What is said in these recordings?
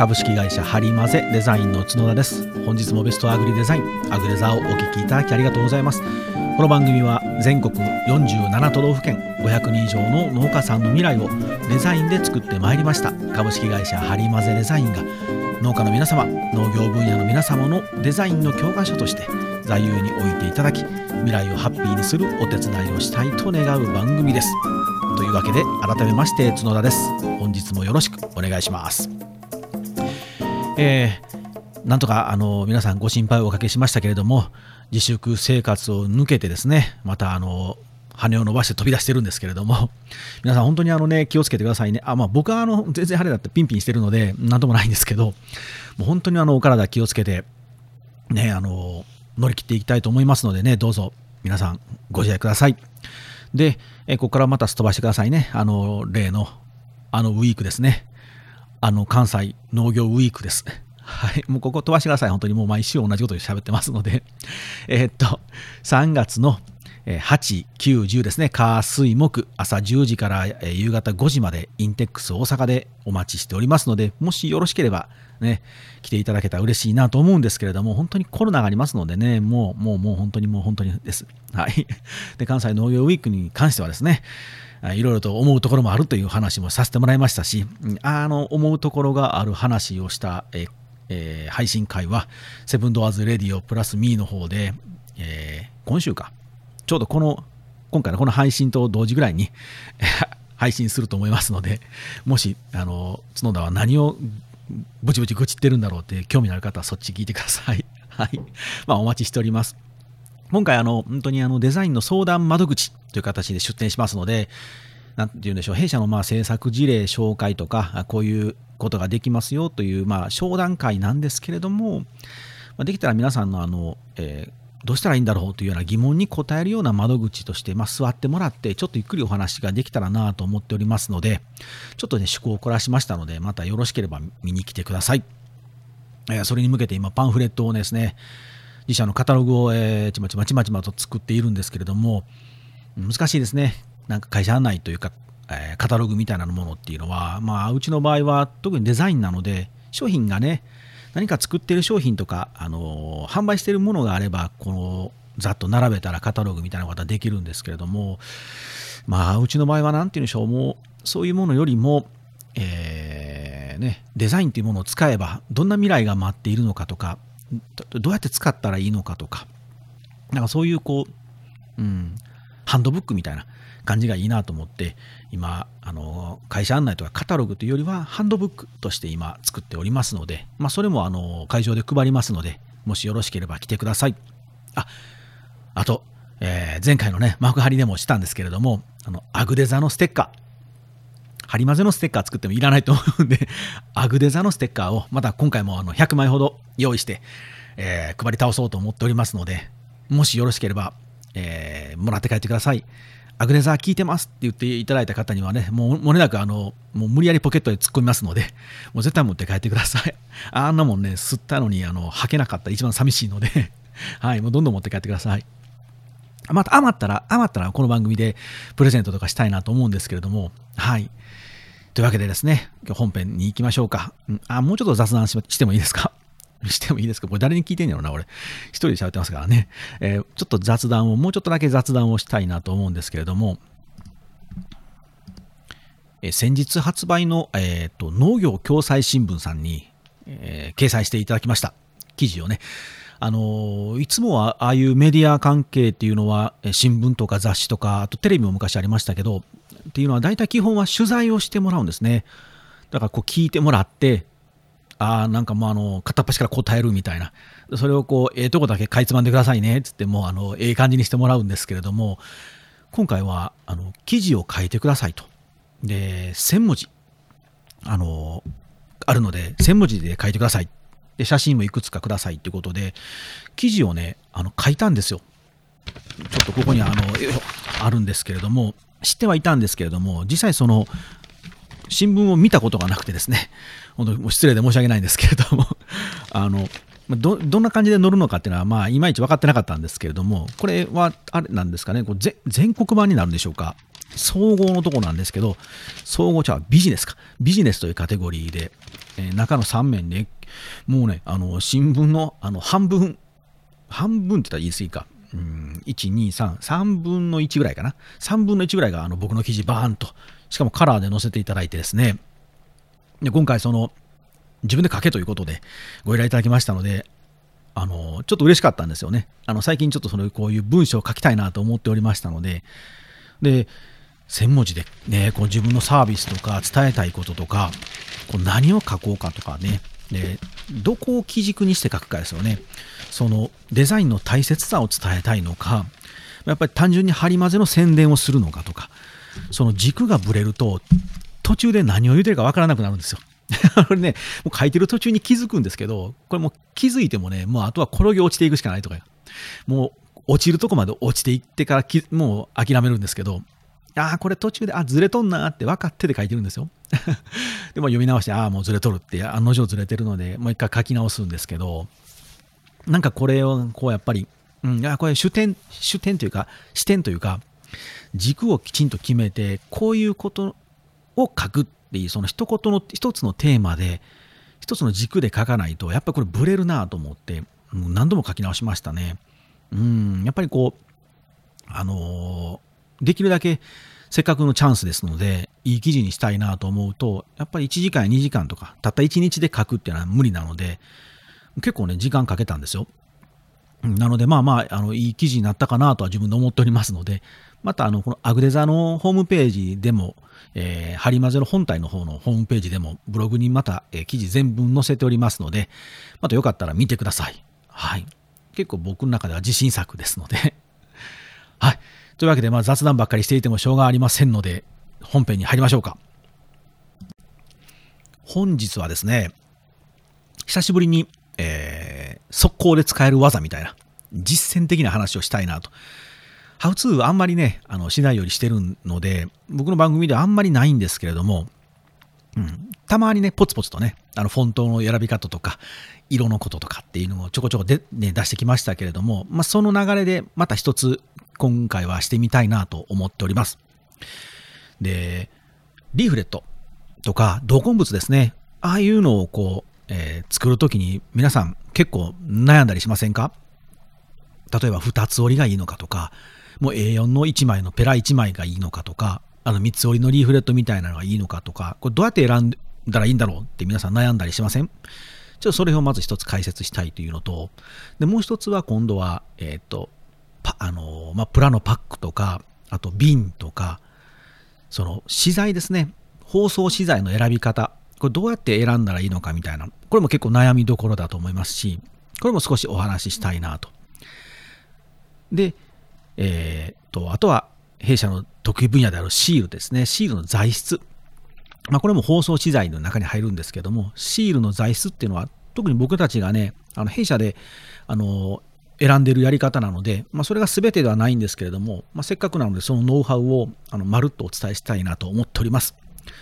株式会社ハリマゼデザインの角田です。本日もベストアグリデザインアグレザーをお聞きいただきありがとうございます。この番組は全国47都道府県500人以上の農家さんの未来をデザインで作ってまいりました。株式会社ハリマゼデザインが農家の皆様農業分野の皆様のデザインの教科書として座右に置いていただき未来をハッピーにするお手伝いをしたいと願う番組です。というわけで改めまして角田です。本日もよろしくお願いします。えー、なんとかあの皆さんご心配をおかけしましたけれども自粛生活を抜けてですねまたあの羽を伸ばして飛び出してるんですけれども、皆さん本当にあのね、気をつけてくださいね。あ、まあ僕はあの、全然晴れだってピンピンしてるので、なんともないんですけど、もう本当にあの、お体気をつけて、ね、あの、乗り切っていきたいと思いますのでね、どうぞ皆さんご自愛ください。で、えここからまたすっ飛ばしてくださいね。あの、例の、あのウィークですね。あの、関西農業ウィークです。はい。もうここ飛ばしてください。本当にもう毎週同じことで喋ってますので。えー、っと、3月の8、9、10ですね、火、水、木、朝10時から夕方5時までインテックス大阪でお待ちしておりますので、もしよろしければね、来ていただけたら嬉しいなと思うんですけれども、本当にコロナがありますのでね、もう、もう、もう本当にもう本当にです。はい。で、関西農業ウィークに関してはですね、いろいろと思うところもあるという話もさせてもらいましたし、あの、思うところがある話をした、ええー、配信会は、セブンドアーズレディオプラスミーの方で、えー、今週か、ちょうどこの、今回のこの配信と同時ぐらいに配信すると思いますので、もし、あの、角田は何をブチブチ愚痴ってるんだろうって興味のある方はそっち聞いてください。はい。まあ、お待ちしております。今回、あの、本当にあの、デザインの相談窓口という形で出展しますので、なんて言うんでしょう、弊社のまあ制作事例紹介とか、こういうことができますよという、まあ、商談会なんですけれども、できたら皆さんのあの、えーどうしたらいいんだろうというような疑問に答えるような窓口として、まあ、座ってもらって、ちょっとゆっくりお話ができたらなと思っておりますので、ちょっとね、趣向を凝らしましたので、またよろしければ見に来てください。えー、それに向けて今、パンフレットをですね、自社のカタログを、えー、ちまちまちまちまと作っているんですけれども、難しいですね。なんか会社案内というか、えー、カタログみたいなものっていうのは、まあ、うちの場合は特にデザインなので、商品がね、何か作ってる商品とか、あの販売してるものがあれば、このざっと並べたらカタログみたいなことはできるんですけれども、まあ、うちの場合は何て言うんでしょう、もうそういうものよりも、えー、ね、デザインというものを使えば、どんな未来が待っているのかとか、どうやって使ったらいいのかとか、なんかそういうこう、うん、ハンドブックみたいな感じがいいなと思って、今、あの、会社案内とかカタログというよりは、ハンドブックとして今作っておりますので、まあ、それもあの、会場で配りますので、もしよろしければ来てください。あ、あと、えー、前回のね、幕張でもしたんですけれども、あの、アグデザのステッカー、ハリマゼのステッカー作ってもいらないと思うんで、アグデザのステッカーをまた今回もあの100枚ほど用意して、えー、配り倒そうと思っておりますので、もしよろしければ、えー、もらって帰ってください。アグレザー聞いてますって言っていただいた方にはね、もうもれなくあの、もう無理やりポケットで突っ込みますので、もう絶対持って帰ってください。あんなもんね、吸ったのにあの吐けなかったら一番寂しいので はい、もうどんどん持って帰ってください。また余ったら、余ったらこの番組でプレゼントとかしたいなと思うんですけれども、はい。というわけでですね、今日本編に行きましょうか。あ、もうちょっと雑談してもいいですか？してもいいですか？これ誰に聞いてんやろな、俺。一人で喋ってますからね。えー、ちょっと雑談を、もうちょっとだけ雑談をしたいなと思うんですけれども、えー、先日発売の、えーと、農業共済新聞さんに、えー、掲載していただきました。記事をね。あのいつもはああいうメディア関係っていうのは、新聞とか雑誌とか、あとテレビも昔ありましたけど、っていうのは大体基本は取材をしてもらうんですね。だからこう聞いてもらって、ああ、なんかもうあの、片っ端から答えるみたいな。それをこう、ええー、とこだけかいつまんでくださいねっ、つってもう、あの、ええ感じにしてもらうんですけれども、今回は、あの、記事を書いてくださいと。で、1000文字、あの、あるので、1000文字で書いてください。で、写真もいくつかくださいってことで、記事をね、あの、書いたんですよ。ちょっとここにあの、あるんですけれども、知ってはいたんですけれども、実際その、新聞を見たことがなくてですね、本当失礼で申し訳ないんですけれども あのど、どんな感じで乗るのかっていうのは、まあ、いまいち分かってなかったんですけれども、これは、あれなんですかね、こう全国版になるんでしょうか。総合のとこなんですけど、総合茶はビジネスか。ビジネスというカテゴリーで、えー、中の3面で、もうね、あの、新聞のあの半分、半分って言ったら言い過ぎか。うん、1、2、3、3分の1ぐらいかな。3分の1ぐらいがあの僕の記事バーンと、しかもカラーで載せていただいてですね、で今回その、自分で書けということでご依頼いただきましたので、あの、ちょっと嬉しかったんですよね。あの、最近ちょっとその、こういう文章を書きたいなと思っておりましたので、で、1000文字でね、こう自分のサービスとか伝えたいこととか、こう何を書こうかとかね、で、どこを基軸にして書くかですよね。そのデザインの大切さを伝えたいのか、やっぱり単純に張り混ぜの宣伝をするのかとか、その軸がぶれると、途中で何を言うてるかわからなくなるんですよ。これね、もう書いてる途中に気づくんですけど、これもう気づいてもね、もうあとは転げ落ちていくしかないとか、もう落ちるとこまで落ちていってからもう諦めるんですけど、ああ、これ途中で、あ、ずれとんなって分かってて書いてるんですよ。でも読み直して、ああ、もうずれとるって、案の定ずれてるので、もう一回書き直すんですけど、なんかこれを、こうやっぱり、うん、いや、これ主点、主点というか、視点というか、軸をきちんと決めて、こういうことを書くっていう、その一言の、一つのテーマで、一つの軸で書かないと、やっぱりこれブレるなと思って、何度も書き直しましたね。うん、やっぱりこう、あのー、できるだけせっかくのチャンスですので、いい記事にしたいなと思うと、やっぱり1時間や2時間とか、たった1日で書くっていうのは無理なので、結構ね、時間かけたんですよ。なので、まあまあ、あの、いい記事になったかなとは自分で思っておりますので、また、あの、このアグデザのホームページでも、えー、ハリマゼの本体の方のホームページでも、ブログにまた、えー、記事全文載せておりますので、またよかったら見てください。はい。結構僕の中では自信作ですので はい。というわけで、まあ、雑談ばっかりしていてもしょうがありませんので、本編に入りましょうか。本日はですね、久しぶりに、えー、速攻で使える技みたいな、実践的な話をしたいなと。ハウツーあんまりね、あの、しないようにしてるので、僕の番組ではあんまりないんですけれども、うん、たまにね、ポツポツとね、あの、フォントの選び方とか、色のこととかっていうのをちょこちょこで、ね、出してきましたけれども、まあ、その流れでまた一つ今回はしてみたいなと思っております。で、リーフレットとか同梱物ですね。ああいうのをこう、えー、作るときに皆さん結構悩んだりしませんか？例えば2つ折りがいいのかとか、もう A4 の1枚のペラ1枚がいいのかとか、あの3つ折りのリーフレットみたいなのがいいのかとか、これどうやって選んだらいいんだろうって皆さん悩んだりしません？ちょっとそれをまず一つ解説したいというのと、でもう一つは今度は、えっ、ー、と、あのまあ、プラのパックとか、あと瓶とか、その資材ですね。包装資材の選び方。これどうやって選んだらいいのかみたいな。これも結構悩みどころだと思いますし、これも少しお話ししたいなと。で、えー、と、あとは弊社の得意分野であるシールですね。シールの材質。まあ、これも包装資材の中に入るんですけども、シールの材質っていうのは、特に僕たちがね、あの弊社で、あの、選んでるやり方なので、まあ、それが全てではないんですけれども、まあ、せっかくなのでそのノウハウをあのまるっとお伝えしたいなと思っております。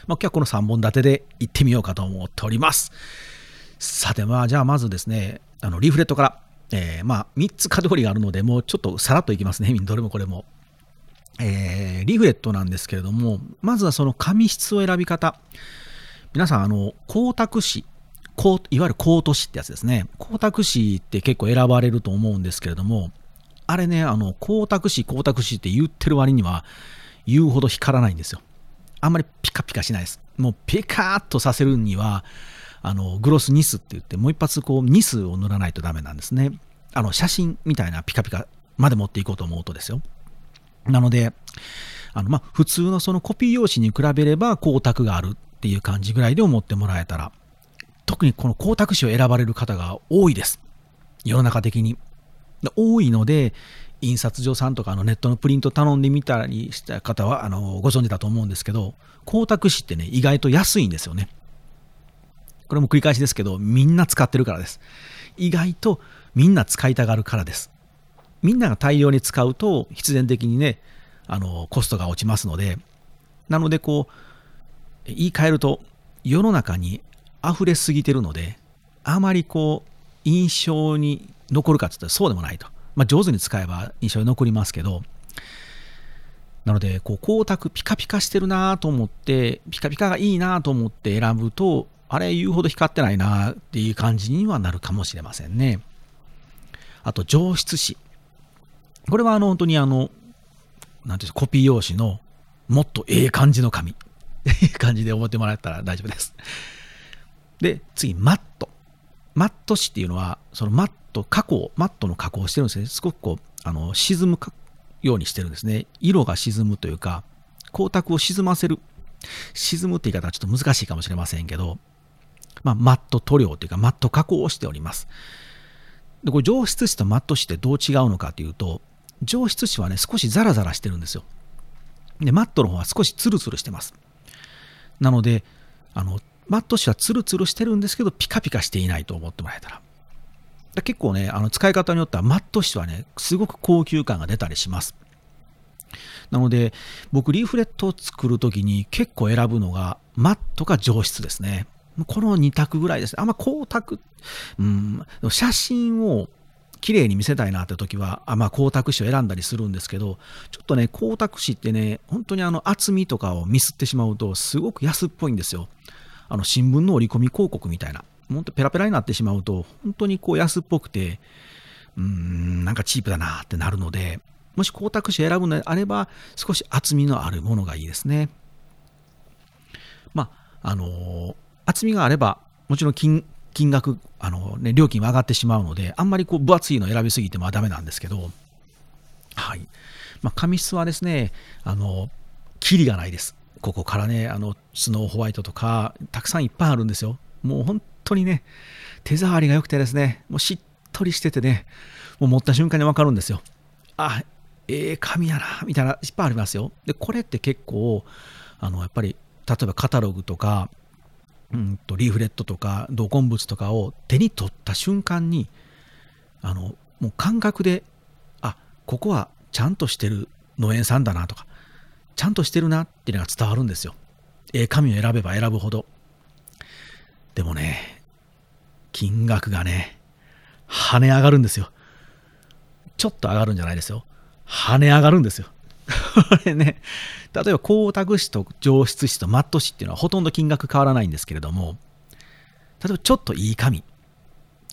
まあ、今日はこの3本立てで行ってみようかと思っております。さて、まあ、じゃあまずですね、あのリーフレットから、えー、まあ、3つカテゴリーがあるので、もうちょっとさらっといきますね、どれもこれも。えー、リーフレットなんですけれども、まずはその紙質を選び方。皆さん、あの、光沢紙いわゆるコート紙ってやつですね。光沢紙って結構選ばれると思うんですけれども、あれね、あの、光沢紙、光沢紙って言ってる割には、言うほど光らないんですよ。あんまりピカピカしないです。もうピカーッとさせるには、あの、グロスニスって言って、もう一発こう、ニスを塗らないとダメなんですね。あの、写真みたいなピカピカまで持っていこうと思うとですよ。なので、あの、まあ、普通のそのコピー用紙に比べれば光沢があるっていう感じぐらいで思ってもらえたら特にこの光沢紙を選ばれる方が多いです。世の中的に。多いので、印刷所さんとかのネットのプリント頼んでみたりした方はあのご存知だと思うんですけど、光沢紙ってね、意外と安いんですよね。これも繰り返しですけど、みんな使ってるからです。意外とみんな使いたがるからです。みんなが大量に使うと、必然的にね、あの、コストが落ちますので、なのでこう、言い換えると、世の中に溢れすぎてるので、あまりこう、印象に残るかって言ったらそうでもないと。まあ、上手に使えば印象に残りますけど、なので、こう光沢ピカピカしてるなと思って、ピカピカがいいなと思って選ぶと、あれ言うほど光ってないなっていう感じにはなるかもしれませんね。あと上質紙。これはあの本当にあの、なんていうコピー用紙のもっとええ感じの紙。っていう感じで思ってもらえたら大丈夫です。で、次、マット。マット紙っていうのは、そのマット、加工、マットの加工をしてるんですね。すごくこう、あの、沈むようにしてるんですね。色が沈むというか、光沢を沈ませる。沈むって言い方はちょっと難しいかもしれませんけど、まあ、マット塗料というか、マット加工をしております。で、これ上質紙とマット紙ってどう違うのかというと、上質紙はね、少しザラザラしてるんですよ。で、マットの方は少しツルツルしてます。なので、あの、マット紙はツルツルしてるんですけど、ピカピカしていないと思ってもらえたら。ら結構ね、あの使い方によってはマット紙はね、すごく高級感が出たりします。なので、僕、リーフレットを作るときに結構選ぶのが、マットか上質ですね。この2択ぐらいですね。あんま光沢、うん、写真を綺麗に見せたいなって時は、あまあ、光沢紙を選んだりするんですけど、ちょっとね、光沢紙ってね、本当にあの厚みとかをミスってしまうと、すごく安っぽいんですよ。あの新聞の折り込み広告みたいな。本当ペラペラになってしまうと、本当にこう安っぽくて、うーん、なんかチープだなってなるので、もし光沢紙選ぶのであれば、少し厚みのあるものがいいですね。まあ、あの厚みがあれば、もちろん金金額、あのね、料金は上がってしまうので、あんまりこう分厚いの選びすぎてもダメなんですけど、はい。まあ、紙質はですね、あの、キリがないです。ここからね、あの、スノーホワイトとか、たくさんいっぱいあるんですよ。もう本当にね、手触りが良くてですね、もうしっとりしててね、もう持った瞬間にわかるんですよ。あ、ええー、紙やな、みたいな、いっぱいありますよ。で、これって結構、あの、やっぱり、例えばカタログとか、うんとリーフレットとか同梱物とかを手に取った瞬間にあのもう感覚であここはちゃんとしてる農園さんだなとかちゃんとしてるなっていうのが伝わるんですよ。ええ紙を選べば選ぶほど。でもね、金額がね、跳ね上がるんですよ。ちょっと上がるんじゃないですよ。跳ね上がるんですよ。これね、例えば光沢紙と上質紙とマット紙っていうのはほとんど金額変わらないんですけれども、例えばちょっといい紙、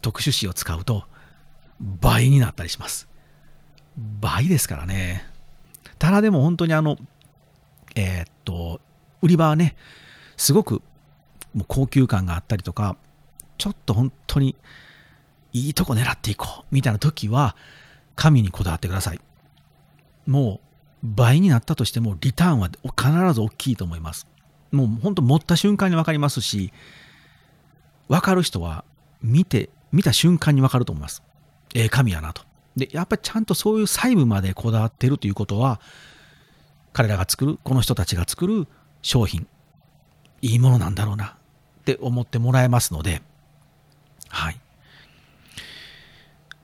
特殊紙を使うと倍になったりします。倍ですからね。ただでも本当にあの、えー、っと、売り場はね、すごくもう高級感があったりとか、ちょっと本当にいいとこ狙っていこうみたいな時は、紙にこだわってください。もう倍になったとしてもリターンは必ず大きいと思います。もう本当持った瞬間に分かりますし、分かる人は見て、見た瞬間に分かると思います。ええ神やなと。で、やっぱりちゃんとそういう細部までこだわってるということは、彼らが作る、この人たちが作る商品、いいものなんだろうなって思ってもらえますので、はい。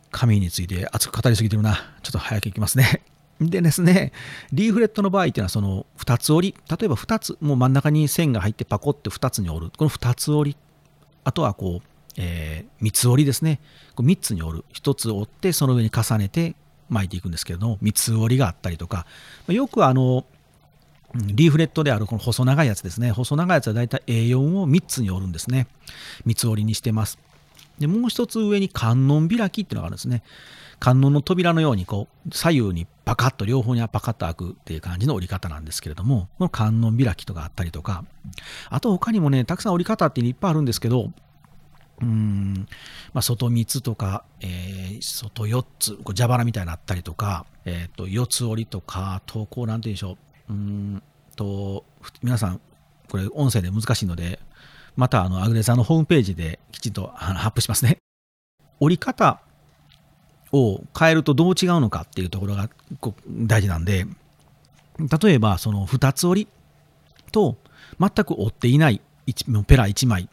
神について熱く語りすぎてるな。ちょっと早くいきますね。でですね、リーフレットの場合っていうのはその2つ折り、例えば2つ、もう真ん中に線が入ってパコって2つに折る。この2つ折り、あとはこう、えー、3つ折りですね。こう3つに折る。1つ折ってその上に重ねて巻いていくんですけれども、3つ折りがあったりとか、よくあの、リーフレットであるこの細長いやつですね。細長いやつはだいたい A4 を3つに折るんですね。3つ折りにしてます。で、もう一つ上に観音開きっていうのがあるんですね。観音の扉のようにこう左右にパカッと両方にはパカッと開くっていう感じの折り方なんですけれども、この観音開きとかあったりとか、あと他にもね、たくさん折り方っていっぱいあるんですけど、うん、まあ、外3つとか、えー、外4つ、こう蛇腹みたいになったりとか、え、ー、と、四つ折りとか、投稿なんて言うんでしょう。うんと、皆さん、これ音声で難しいので、またあの、アグレさんのホームページできちんとアップしますね。折り方を変えるとどう違うのかっていうところが大事なんで、例えばその2つ折りと全く折っていないペラ1枚、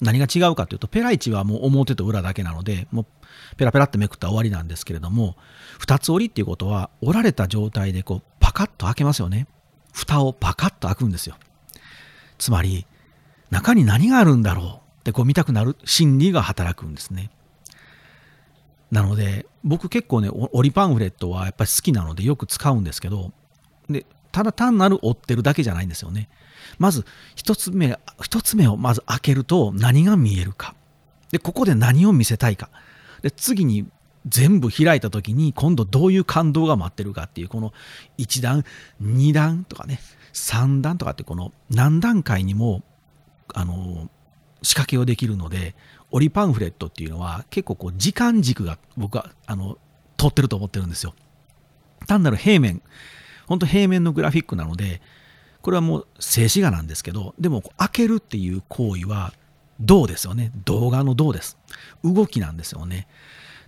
何が違うかというと、ペラ1はもう表と裏だけなので、もうペラペラってめくったら終わりなんですけれども、2つ折りっていうことは、折られた状態でこうパカッと開けますよね。蓋をパカッと開くんですよ。つまり、中に何があるんだろうってこう見たくなる心理が働くんですね。なので、僕結構ね、折りパンフレットはやっぱり好きなのでよく使うんですけど、で、ただ単なる追ってるだけじゃないんですよね。まず一つ目、一つ目をまず開けると何が見えるか。で、ここで何を見せたいか。で、次に全部開いた時に今度どういう感動が待ってるかっていうこの1段2段とかね3段とかってこの何段階にもあの仕掛けをできるので折りパンフレットっていうのは結構こう時間軸が僕はあの取ってると思ってるんですよ単なる平面本当平面のグラフィックなのでこれはもう静止画なんですけどでも開けるっていう行為は動ですよね。動画の動です。動きなんですよね。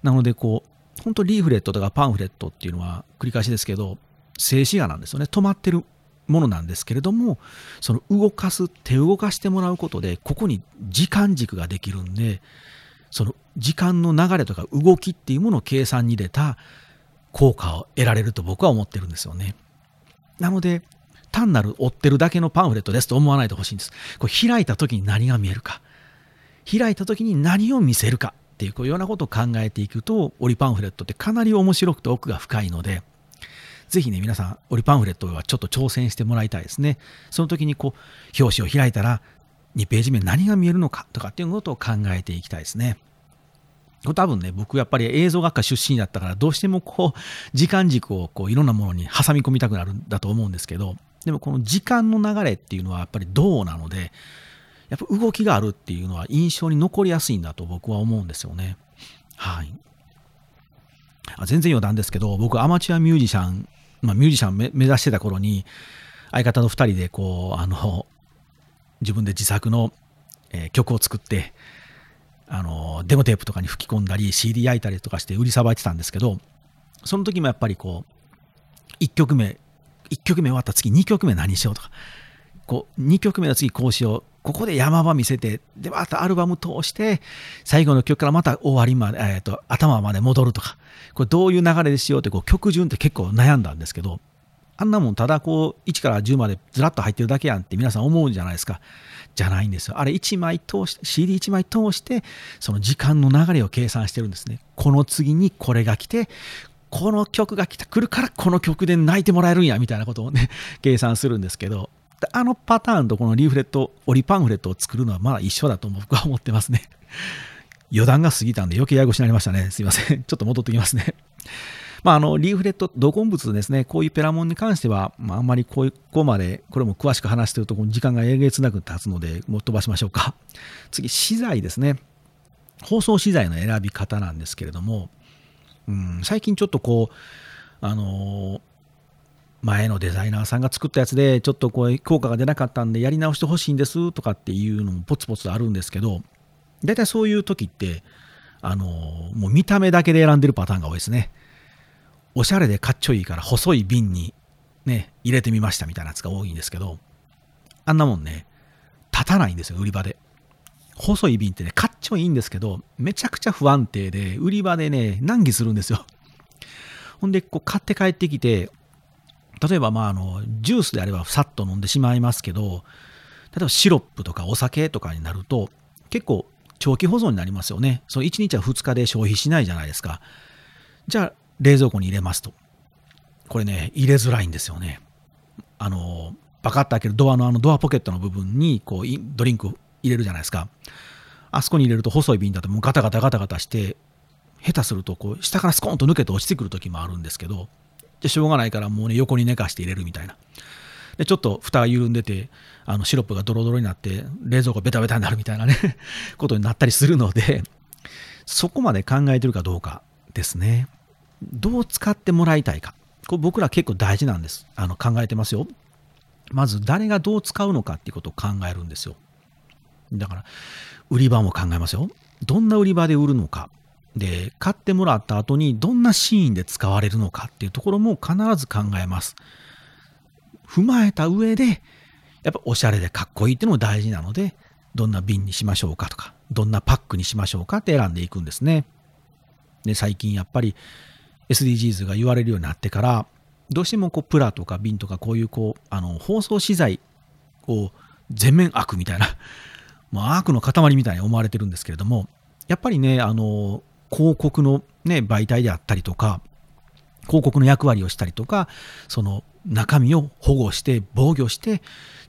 なのでこう本当リーフレットとかパンフレットっていうのは繰り返しですけど静止画なんですよね。止まってるものなんですけれどもその動かす手動かしてもらうことでここに時間軸ができるんでその時間の流れとか動きっていうものを計算に入れた効果を得られると僕は思ってるんですよね。なので単なる追ってるだけのパンフレットですと思わないでほしいんです。これ開いた時に何が見えるか。開いた時に何を見せるかっていうこういうようなことを考えていくと折りパンフレットってかなり面白くて奥が深いのでぜひね皆さん折りパンフレットはちょっと挑戦してもらいたいですね。その時にこう表紙を開いたら2ページ目何が見えるのかとかっていうことを考えていきたいですね。これ多分ね僕やっぱり映像学科出身だったからどうしてもこう 時間軸をこういろんなものに挟み込みたくなるんだと思うんですけどでもこの時間の流れっていうのはやっぱりどうなのでやっぱ動きがあるっていうのは印象に残りやすいんだと僕は思うんですよね。はい。全然余談ですけど、僕アマチュアミュージシャン、まあ、ミュージシャン目指してた頃に、相方の2人でこう、あの、自分で自作の、曲を作って、あの、デモテープとかに吹き込んだり、CD 焼いたりとかして売りさばいてたんですけど、その時もやっぱりこう、1曲目、1曲目終わった次2曲目何しようとか、こう、2曲目の次こうしよう、ここで山場見せて、で、またアルバム通して、最後の曲からまた終わりまで、えっ、ー、と、頭まで戻るとか、これどういう流れでしようって、こう、曲順って結構悩んだんですけど、あんなもんただこう、1から10までずらっと入ってるだけやんって皆さん思うじゃないですか。じゃないんですよ。あれ1枚通して、CD1 枚通して、その時間の流れを計算してるんですね。この次にこれが来て、この曲が来た、来るからこの曲で泣いてもらえるんや、みたいなことをね、計算するんですけど、あのパターンとこのリーフレット、折りパンフレットを作るのはまだ一緒だと僕は思ってますね。余談が過ぎたんで余計ややこしになりましたね。すいません。ちょっと戻ってきますね。まあ、あの、リーフレット、同梱物ですね、こういうペラモンに関しては、まあ、あんまりここまで、これも詳しく話してると、時間がえげつなく経つので、もう飛ばしましょうか。次、資材ですね。包装資材の選び方なんですけれども、うん、最近ちょっとこう、あの前のデザイナーさんが作ったやつでちょっとこう効果が出なかったんでやり直してほしいんですとかっていうのもポツポツあるんですけど大体そういう時ってあのもう見た目だけで選んでるパターンが多いですねおしゃれでかっちょいいから細い瓶にね入れてみましたみたいなやつが多いんですけどあんなもんね立たないんですよ売り場で細い瓶ってねかっちょいいんですけどめちゃくちゃ不安定で売り場でね難儀するんですよほんでこう買って帰ってきて例えば、まあ、あの、ジュースであればさっと飲んでしまいますけど、例えばシロップとかお酒とかになると、結構長期保存になりますよね。その1日は2日で消費しないじゃないですか。じゃあ、冷蔵庫に入れますと。これね、入れづらいんですよね。あの、バカッと開けるドアのあのドアポケットの部分に、こう、ドリンク入れるじゃないですか。あそこに入れると細い瓶だともうガタガタガタガタして、下手するとこう下からスコーンと抜けて落ちてくる時もあるんですけど、じゃしょうがないからもうね、横に寝かして入れるみたいな。で、ちょっと蓋が緩んでて、あの、シロップがドロドロになって、冷蔵庫ベタベタになるみたいなね ことになったりするので、そこまで考えてるかどうかですね。どう使ってもらいたいか。これ僕ら結構大事なんです。あの、考えてますよ。まず誰がどう使うのかっていうことを考えるんですよ。だから、売り場も考えますよ。どんな売り場で売るのか。で、買ってもらった後にどんなシーンで使われるのかっていうところも必ず考えます。踏まえた上で、やっぱおしゃれでかっこいいっていうのも大事なので、どんな瓶にしましょうかとか、どんなパックにしましょうかって選んでいくんですね。で、最近やっぱり SDGs が言われるようになってから、どうしてもこうプラとか瓶とかこういうこう、あの、包装資材を全面悪みたいな、もう悪の塊みたいに思われてるんですけれども、やっぱりね、あの、広告の、ね、媒体であったりとか、広告の役割をしたりとか、その中身を保護して防御して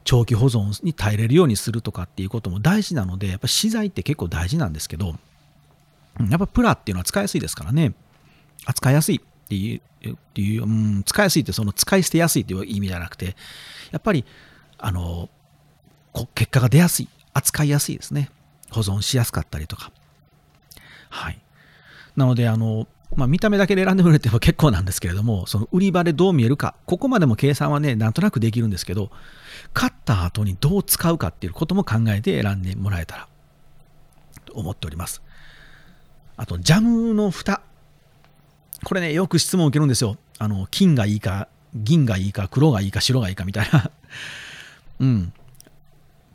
長期保存に耐えれるようにするとかっていうことも大事なのでやっぱ資材って結構大事なんですけどやっぱプラっていうのは使いやすいですからね。扱いやすいっていうっていう、うん、使いやすいってその使い捨てやすいっていう意味じゃなくてやっぱりあの結果が出やすい。扱いやすいですね。保存しやすかったりとか。はい。なのであのまあ、見た目だけで選んでくれても結構なんですけれども、その売り場でどう見えるか、ここまでも計算はね、なんとなくできるんですけど、買った後にどう使うかっていうことも考えて選んでもらえたらと思っております。あと、ジャムの蓋。これね、よく質問を受けるんですよ。あの、金がいいか、銀がいいか、黒がいいか、白がいいかみたいな。うん。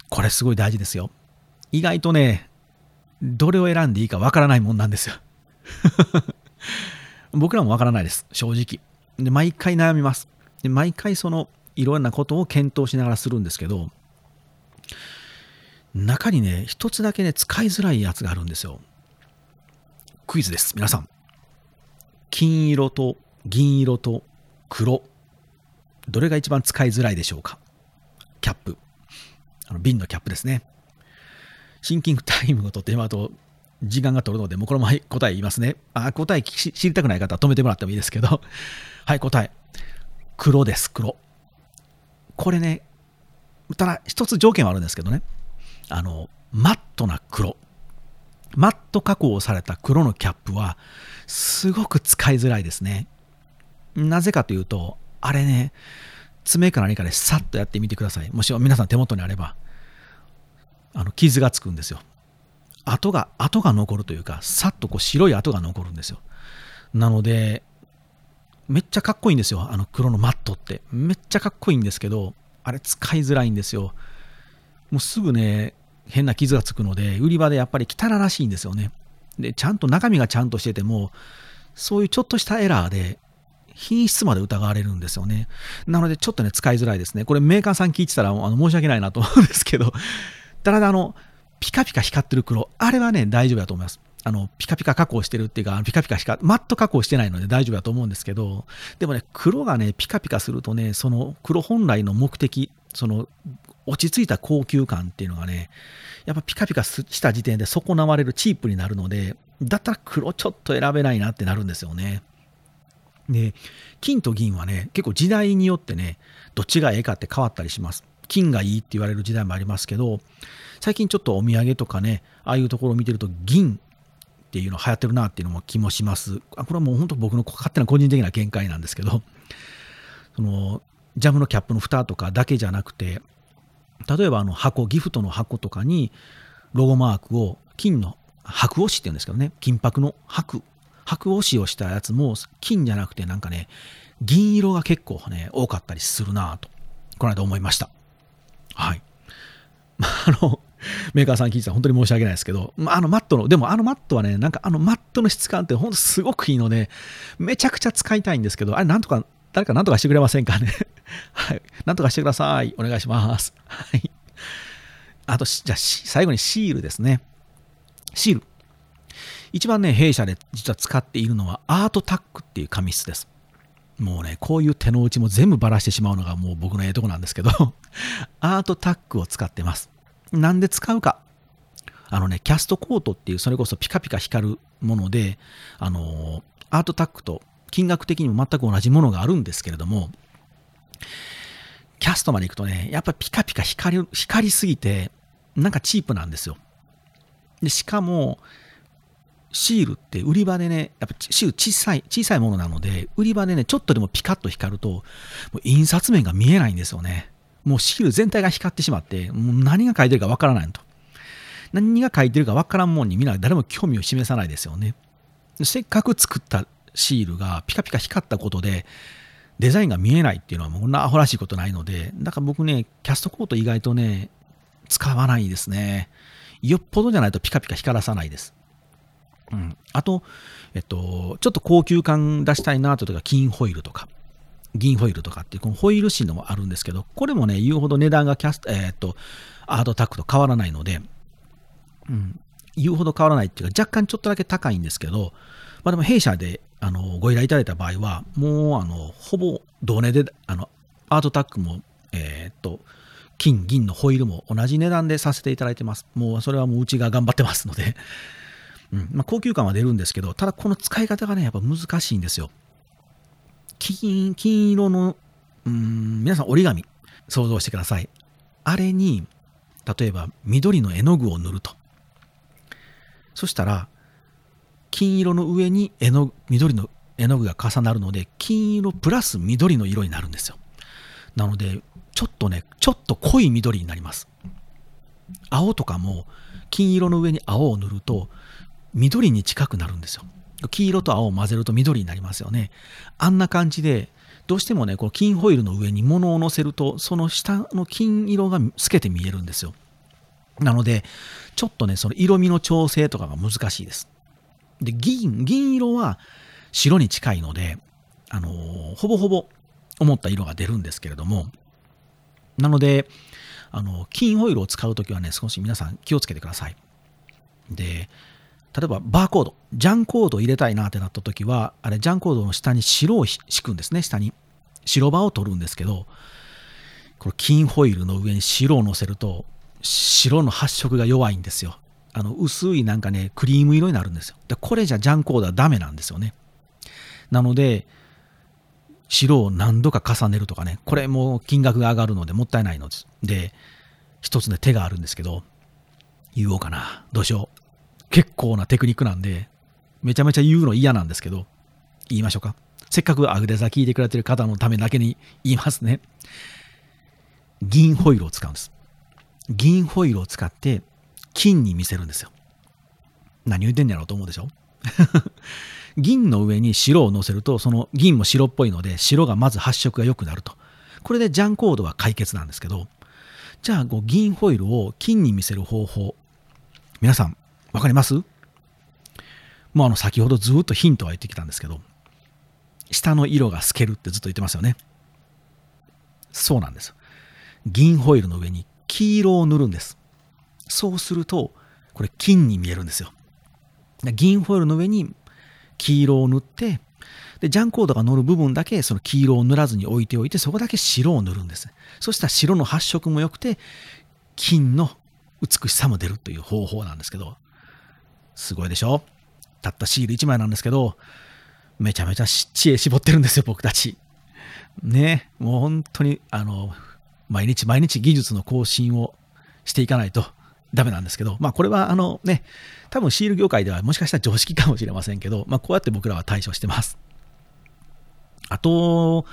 これすごい大事ですよ。意外とね、どれを選んでいいかわからないもんなんですよ。僕らもわからないです、正直。で、毎回悩みます。で、毎回その、いろんなことを検討しながらするんですけど、中にね、一つだけね、使いづらいやつがあるんですよ。クイズです、皆さん。金色と銀色と黒。どれが一番使いづらいでしょうか？キャップ。あの瓶のキャップですね。シンキングタイムをとって今と時間が取るので、もうこのまま答え言いますね。あ、答え知りたくない方は止めてもらってもいいですけど。はい、答え。黒です、黒。これね、ただ一つ条件はあるんですけどね。あの、マットな黒。マット加工された黒のキャップは、すごく使いづらいですね。なぜかというと、あれね、爪か何かでさっとやってみてください。もし皆さん手元にあれば、あの傷がつくんですよ。跡が、跡が残るというか、さっとこう白い跡が残るんですよ。なので、めっちゃかっこいいんですよ。あの黒のマットって。めっちゃかっこいいんですけど、あれ使いづらいんですよ。もうすぐね、変な傷がつくので、売り場でやっぱり汚らしいんですよね。で、ちゃんと中身がちゃんとしてても、そういうちょっとしたエラーで、品質まで疑われるんですよね。なので、ちょっとね、使いづらいですね。これメーカーさん聞いてたら、あの申し訳ないなと思うんですけど、ただ、あの、ピカピカ光ってる黒、あれはね、大丈夫だと思います。あの、ピカピカ加工してるっていうか、ピカピカ光、マット加工してないので大丈夫だと思うんですけど、でもね、黒がね、ピカピカするとね、その黒本来の目的、その落ち着いた高級感っていうのがね、やっぱピカピカした時点で損なわれるチープになるので、だったら黒ちょっと選べないなってなるんですよね。で、金と銀はね、結構時代によってね、どっちがええかって変わったりします。金がいいって言われる時代もありますけど、最近ちょっとお土産とかね、ああいうところを見てると銀っていうの流行ってるなっていうのも気もします。あこれはもう本当僕の勝手な個人的な見解なんですけど、そのジャムのキャップの蓋とかだけじゃなくて、例えばあの箱、ギフトの箱とかにロゴマークを金の白押しって言うんですけどね、金箔の白、白押しをしたやつも金じゃなくてなんかね、銀色が結構ね、多かったりするなと、この間思いました。はい。まあ、あの、メーカーさん聞いてたら本当に申し訳ないですけど、あ、あのマットの、でもあのマットはね、なんかあのマットの質感って本当すごくいいので、めちゃくちゃ使いたいんですけど、あれなんとか、誰かなんとかしてくれませんかね？はい。なんとかしてください。お願いします。はい。あと、じゃあ、最後にシールですね。シール。一番ね、弊社で実は使っているのはアートタックっていう紙質です。もうね、こういう手の内も全部ばらしてしまうのがもう僕のええとこなんですけど アートタックを使ってます。なんで使うか。あのね、キャストコートっていう、それこそピカピカ光るもので、あの、アートタックと金額的にも全く同じものがあるんですけれども、キャストまで行くとね、やっぱピカピカ光る、光りすぎて、なんかチープなんですよ。で、しかも、シールって売り場でね、やっぱシール小さい、小さいものなので、売り場でね、ちょっとでもピカッと光ると、もう印刷面が見えないんですよね。もうシール全体が光ってしまって、もう何が書いてるかわからないと。何が書いてるかわからんもんにみんな誰も興味を示さないですよね。せっかく作ったシールがピカピカ光ったことで、デザインが見えないっていうのはもうこんなアホらしいことないので、だから僕ね、キャストコート意外とね、使わないですね。よっぽどじゃないとピカピカ光らさないです。うん。あと、えっと、ちょっと高級感出したいなとか、金ホイールとか、銀ホイールとかっていう、このホイール紙のもあるんですけど、これもね、言うほど値段がキャスト、えー、っと、アートタックと変わらないので、うん、言うほど変わらないっていうか、若干ちょっとだけ高いんですけど、まあでも弊社であのご依頼いただいた場合は、もうあのほぼ同値で、あのアートタックも、えー、っと、金、銀のホイールも同じ値段でさせていただいてます。もうそれはもううちが頑張ってますので、うんまあ、高級感は出るんですけど、ただこの使い方がね、やっぱ難しいんですよ。金金色の、うん、皆さん折り紙、想像してください。あれに、例えば緑の絵の具を塗ると。そしたら、金色の上に絵の緑の絵の具が重なるので、金色プラス緑の色になるんですよ。なので、ちょっとね、ちょっと濃い緑になります。青とかも金色の上に青を塗ると緑に近くなるんですよ。黄色と青を混ぜると緑になりますよね。あんな感じで、どうしてもね、この金ホイールの上に物を乗せると、その下の金色が透けて見えるんですよ。なので、ちょっとね、その色味の調整とかが難しいです。で、銀、銀色は白に近いので、あのー、ほぼほぼ思った色が出るんですけれども、なので、あの、金ホイールを使うときはね、少し皆さん気をつけてください。で、例えばバーコード、ジャンコード入れたいなってなったときは、あれ、ジャンコードの下に白を敷くんですね、下に。白場を取るんですけど、これ金ホイールの上に白を乗せると、白の発色が弱いんですよ。あの、薄いなんかね、クリーム色になるんですよ。で、これじゃジャンコードはダメなんですよね。なので、白を何度か重ねるとかね、これも金額が上がるのでもったいないのです。で、一つね、手があるんですけど、言おうかな。どうしよう。結構なテクニックなんで、めちゃめちゃ言うの嫌なんですけど、言いましょうか。せっかくアグデザ聞いてくれてる方のためだけに言いますね。銀ホイールを使うんです。銀ホイールを使って金に見せるんですよ。何言ってんやろうと思うでしょ 銀の上に白を乗せると、その銀も白っぽいので、白がまず発色が良くなると。これでジャンコードは解決なんですけど、じゃあ、銀ホイールを金に見せる方法。皆さん、わかります？もうあの、先ほどずっとヒントは言ってきたんですけど、下の色が透けるってずっと言ってますよね。そうなんです。銀ホイルの上に黄色を塗るんです。そうすると、これ金に見えるんですよ。銀ホイルの上に黄色を塗って、で、ジャンコードが乗る部分だけその黄色を塗らずに置いておいて、そこだけ白を塗るんです。そしたら白の発色も良くて、金の美しさも出るという方法なんですけど、すごいでしょ？たったシール1枚なんですけど、めちゃめちゃ知恵絞ってるんですよ、僕たち。ね、もう本当に、あの、毎日毎日技術の更新をしていかないとダメなんですけど、まあこれはあのね、多分シール業界ではもしかしたら常識かもしれませんけど、まあこうやって僕らは対処してます。あと、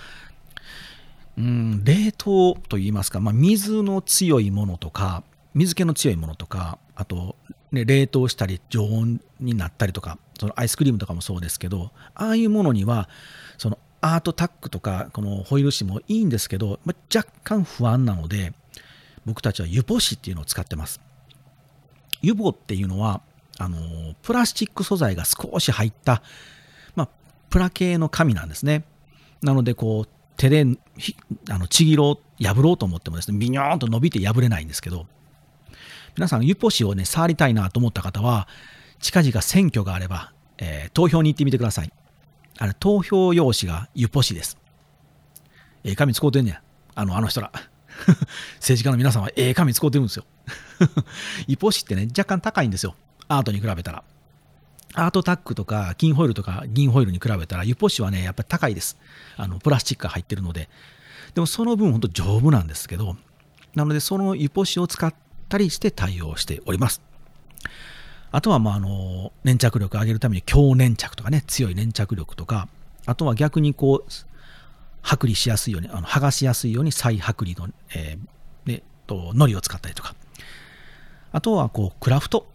うん、冷凍といいますか、まあ、水の強いものとか、水気の強いものとか、あと、ね、冷凍したり常温になったりとか、そのアイスクリームとかもそうですけど、ああいうものには、そのアートタックとか、このホイール紙もいいんですけど、まあ、若干不安なので、僕たちはユポ紙っていうのを使ってます。ユボっていうのは、あの、プラスチック素材が少し入った、まあ、プラ系の紙なんですね。なので、こう、手であのちぎろう、破ろうと思ってもですね、ビニョーンと伸びて破れないんですけど、皆さん、ユポ紙をね、触りたいなと思った方は、近々選挙があれば、えー、投票に行ってみてください。あれ、投票用紙がユポ紙です。ええ紙使うてんねや。あの、あの人ら。政治家の皆さんはええ紙使うてるんですよ。イポ紙ってね、若干高いんですよ。アートに比べたら。アートタックとか金ホイールとか銀ホイールに比べたら、ユポ紙はね、やっぱり高いです。あの、プラスチックが入ってるので。でもその分、ほんと丈夫なんですけど、なので、そのユポ紙を使っったりして対応しております。あとは、まあ、あの、粘着力を上げるために強粘着とかね、強い粘着力とか、あとは逆にこう、剥離しやすいように、あの剥がしやすいように再剥離の、えー、でと、糊を使ったりとか。あとは、こう、クラフト。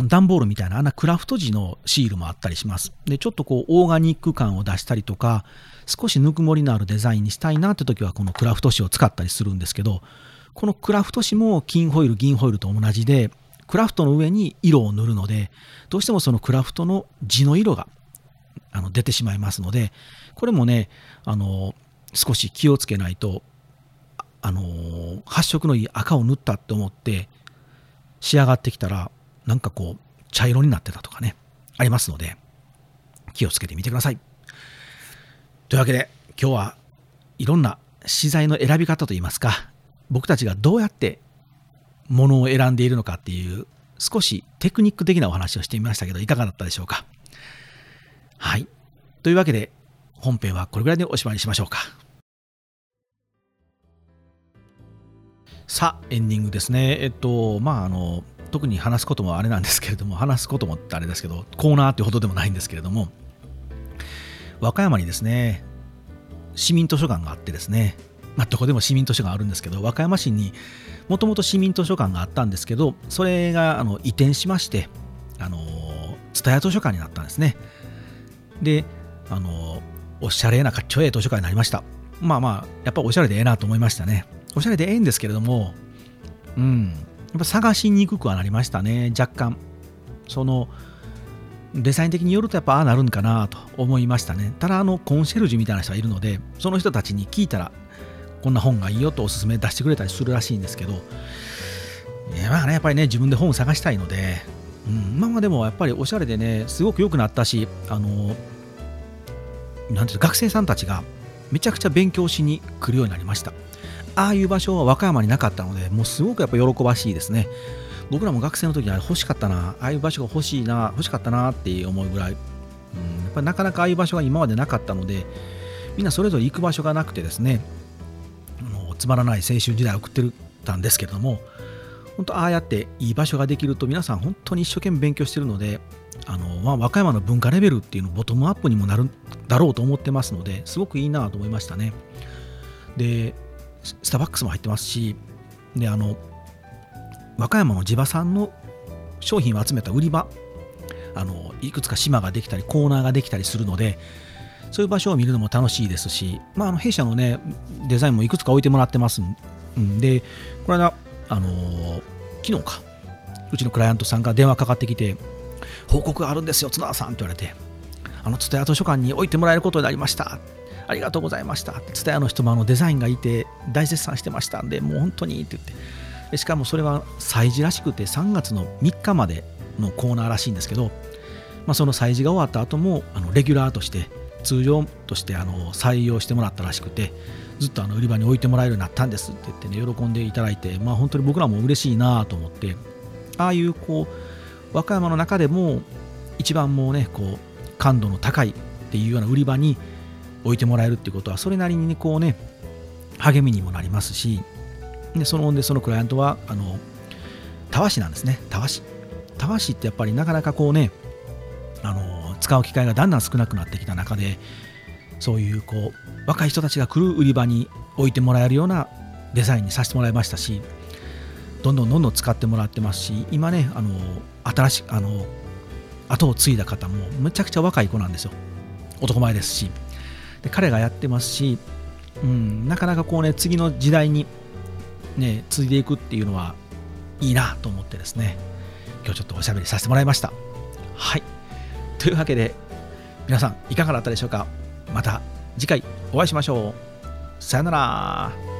段ボールみたいな、あんなクラフト地のシールもあったりします。で、ちょっとこう、オーガニック感を出したりとか、少しぬくもりのあるデザインにしたいなって時は、このクラフト紙を使ったりするんですけど、このクラフト紙も金ホイル、銀ホイルと同じで、クラフトの上に色を塗るので、どうしてもそのクラフトの地の色があの出てしまいますので、これもね、あの少し気をつけないと、あの発色のいい赤を塗ったって思って仕上がってきたら、なんかこう、茶色になってたとかね、ありますので、気をつけてみてください。というわけで、今日はいろんな資材の選び方といいますか僕たちがどうやってものを選んでいるのかっていう少しテクニック的なお話をしてみましたけどいかがだったでしょうか？はい。というわけで本編はこれぐらいでおしまいにしましょうか。さあエンディングですね。えっとまああの特に話すこともあれなんですけれども話すこともあれですけどコーナーってほどでもないんですけれども和歌山にですね市民図書館があってですねまあ、どこでも市民図書館あるんですけど和歌山市にもともと市民図書館があったんですけどそれがあの移転しましてあの蔦屋図書館になったんですね。であのおしゃれなかっちょええ図書館になりました。まあまあやっぱおしゃれでええなと思いましたね。おしゃれでええんですけれどもうん。やっぱ探しにくくはなりましたね若干。そのデザイン的によるとやっぱああなるんかなと思いましたね。ただあのコンシェルジュみたいな人がいるのでその人たちに聞いたらこんな本がいいよとおすすめ出してくれたりするらしいんですけど、まあね、やっぱりね、自分で本を探したいので、うん、まあまあでもやっぱりおしゃれでね、すごく良くなったし、あの、なんていう学生さんたちがめちゃくちゃ勉強しに来るようになりました。ああいう場所は和歌山になかったので、もうすごくやっぱ喜ばしいですね。僕らも学生の時は欲しかったな、ああいう場所が欲しいな、欲しかったなっていう思うぐらい、うん、やっぱりなかなかああいう場所が今までなかったので、みんなそれぞれ行く場所がなくてですね、つまらない青春時代を送ってたんですけれども本当ああやっていい場所ができると皆さん本当に一生懸命勉強してるのであの、まあ、和歌山の文化レベルっていうのボトムアップにもなるだろうと思ってますのですごくいいなと思いましたね。でスターバックスも入ってますしであの和歌山の地場産の商品を集めた売り場あのいくつか島ができたりコーナーができたりするのでそういう場所を見るのも楽しいですし、まあ、あの弊社のね、デザインもいくつか置いてもらってますんで、これは、あのー、昨日か、うちのクライアントさんが電話かかってきて、報告があるんですよ、綱田さんって言われて、あの、蔦屋図書館に置いてもらえることになりました。ありがとうございました。蔦屋の人もあのデザインがいて大絶賛してましたんで、もう本当にって言って。しかもそれは催事らしくて3月の3日までのコーナーらしいんですけど、まあ、その催事が終わった後もあのレギュラーとして通常としてあの採用してもらったらしくてずっとあの売り場に置いてもらえるようになったんですって言ってね喜んでいただいてまあ本当に僕らも嬉しいなと思ってああいうこう和歌山の中でも一番もうねこう感度の高いっていうような売り場に置いてもらえるっていうことはそれなりにこうね励みにもなりますしでそのんでそのクライアントはあのたわしなんですね。たわし。たわしってやっぱりなかなかこうねあの使う機会がだんだん少なくなってきた中でそういうこう若い人たちが来る売り場に置いてもらえるようなデザインにさせてもらいましたしどんどんどんどん使ってもらってますし今ねあの新しいあの後を継いだ方もむちゃくちゃ若い子なんですよ。男前ですし。で彼がやってますし、うん、なかなかこうね次の時代にね継いでいくっていうのはいいなと思ってですね今日ちょっとおしゃべりさせてもらいました。はい。というわけで皆さんいかがだったでしょうか？また次回お会いしましょう。さよなら。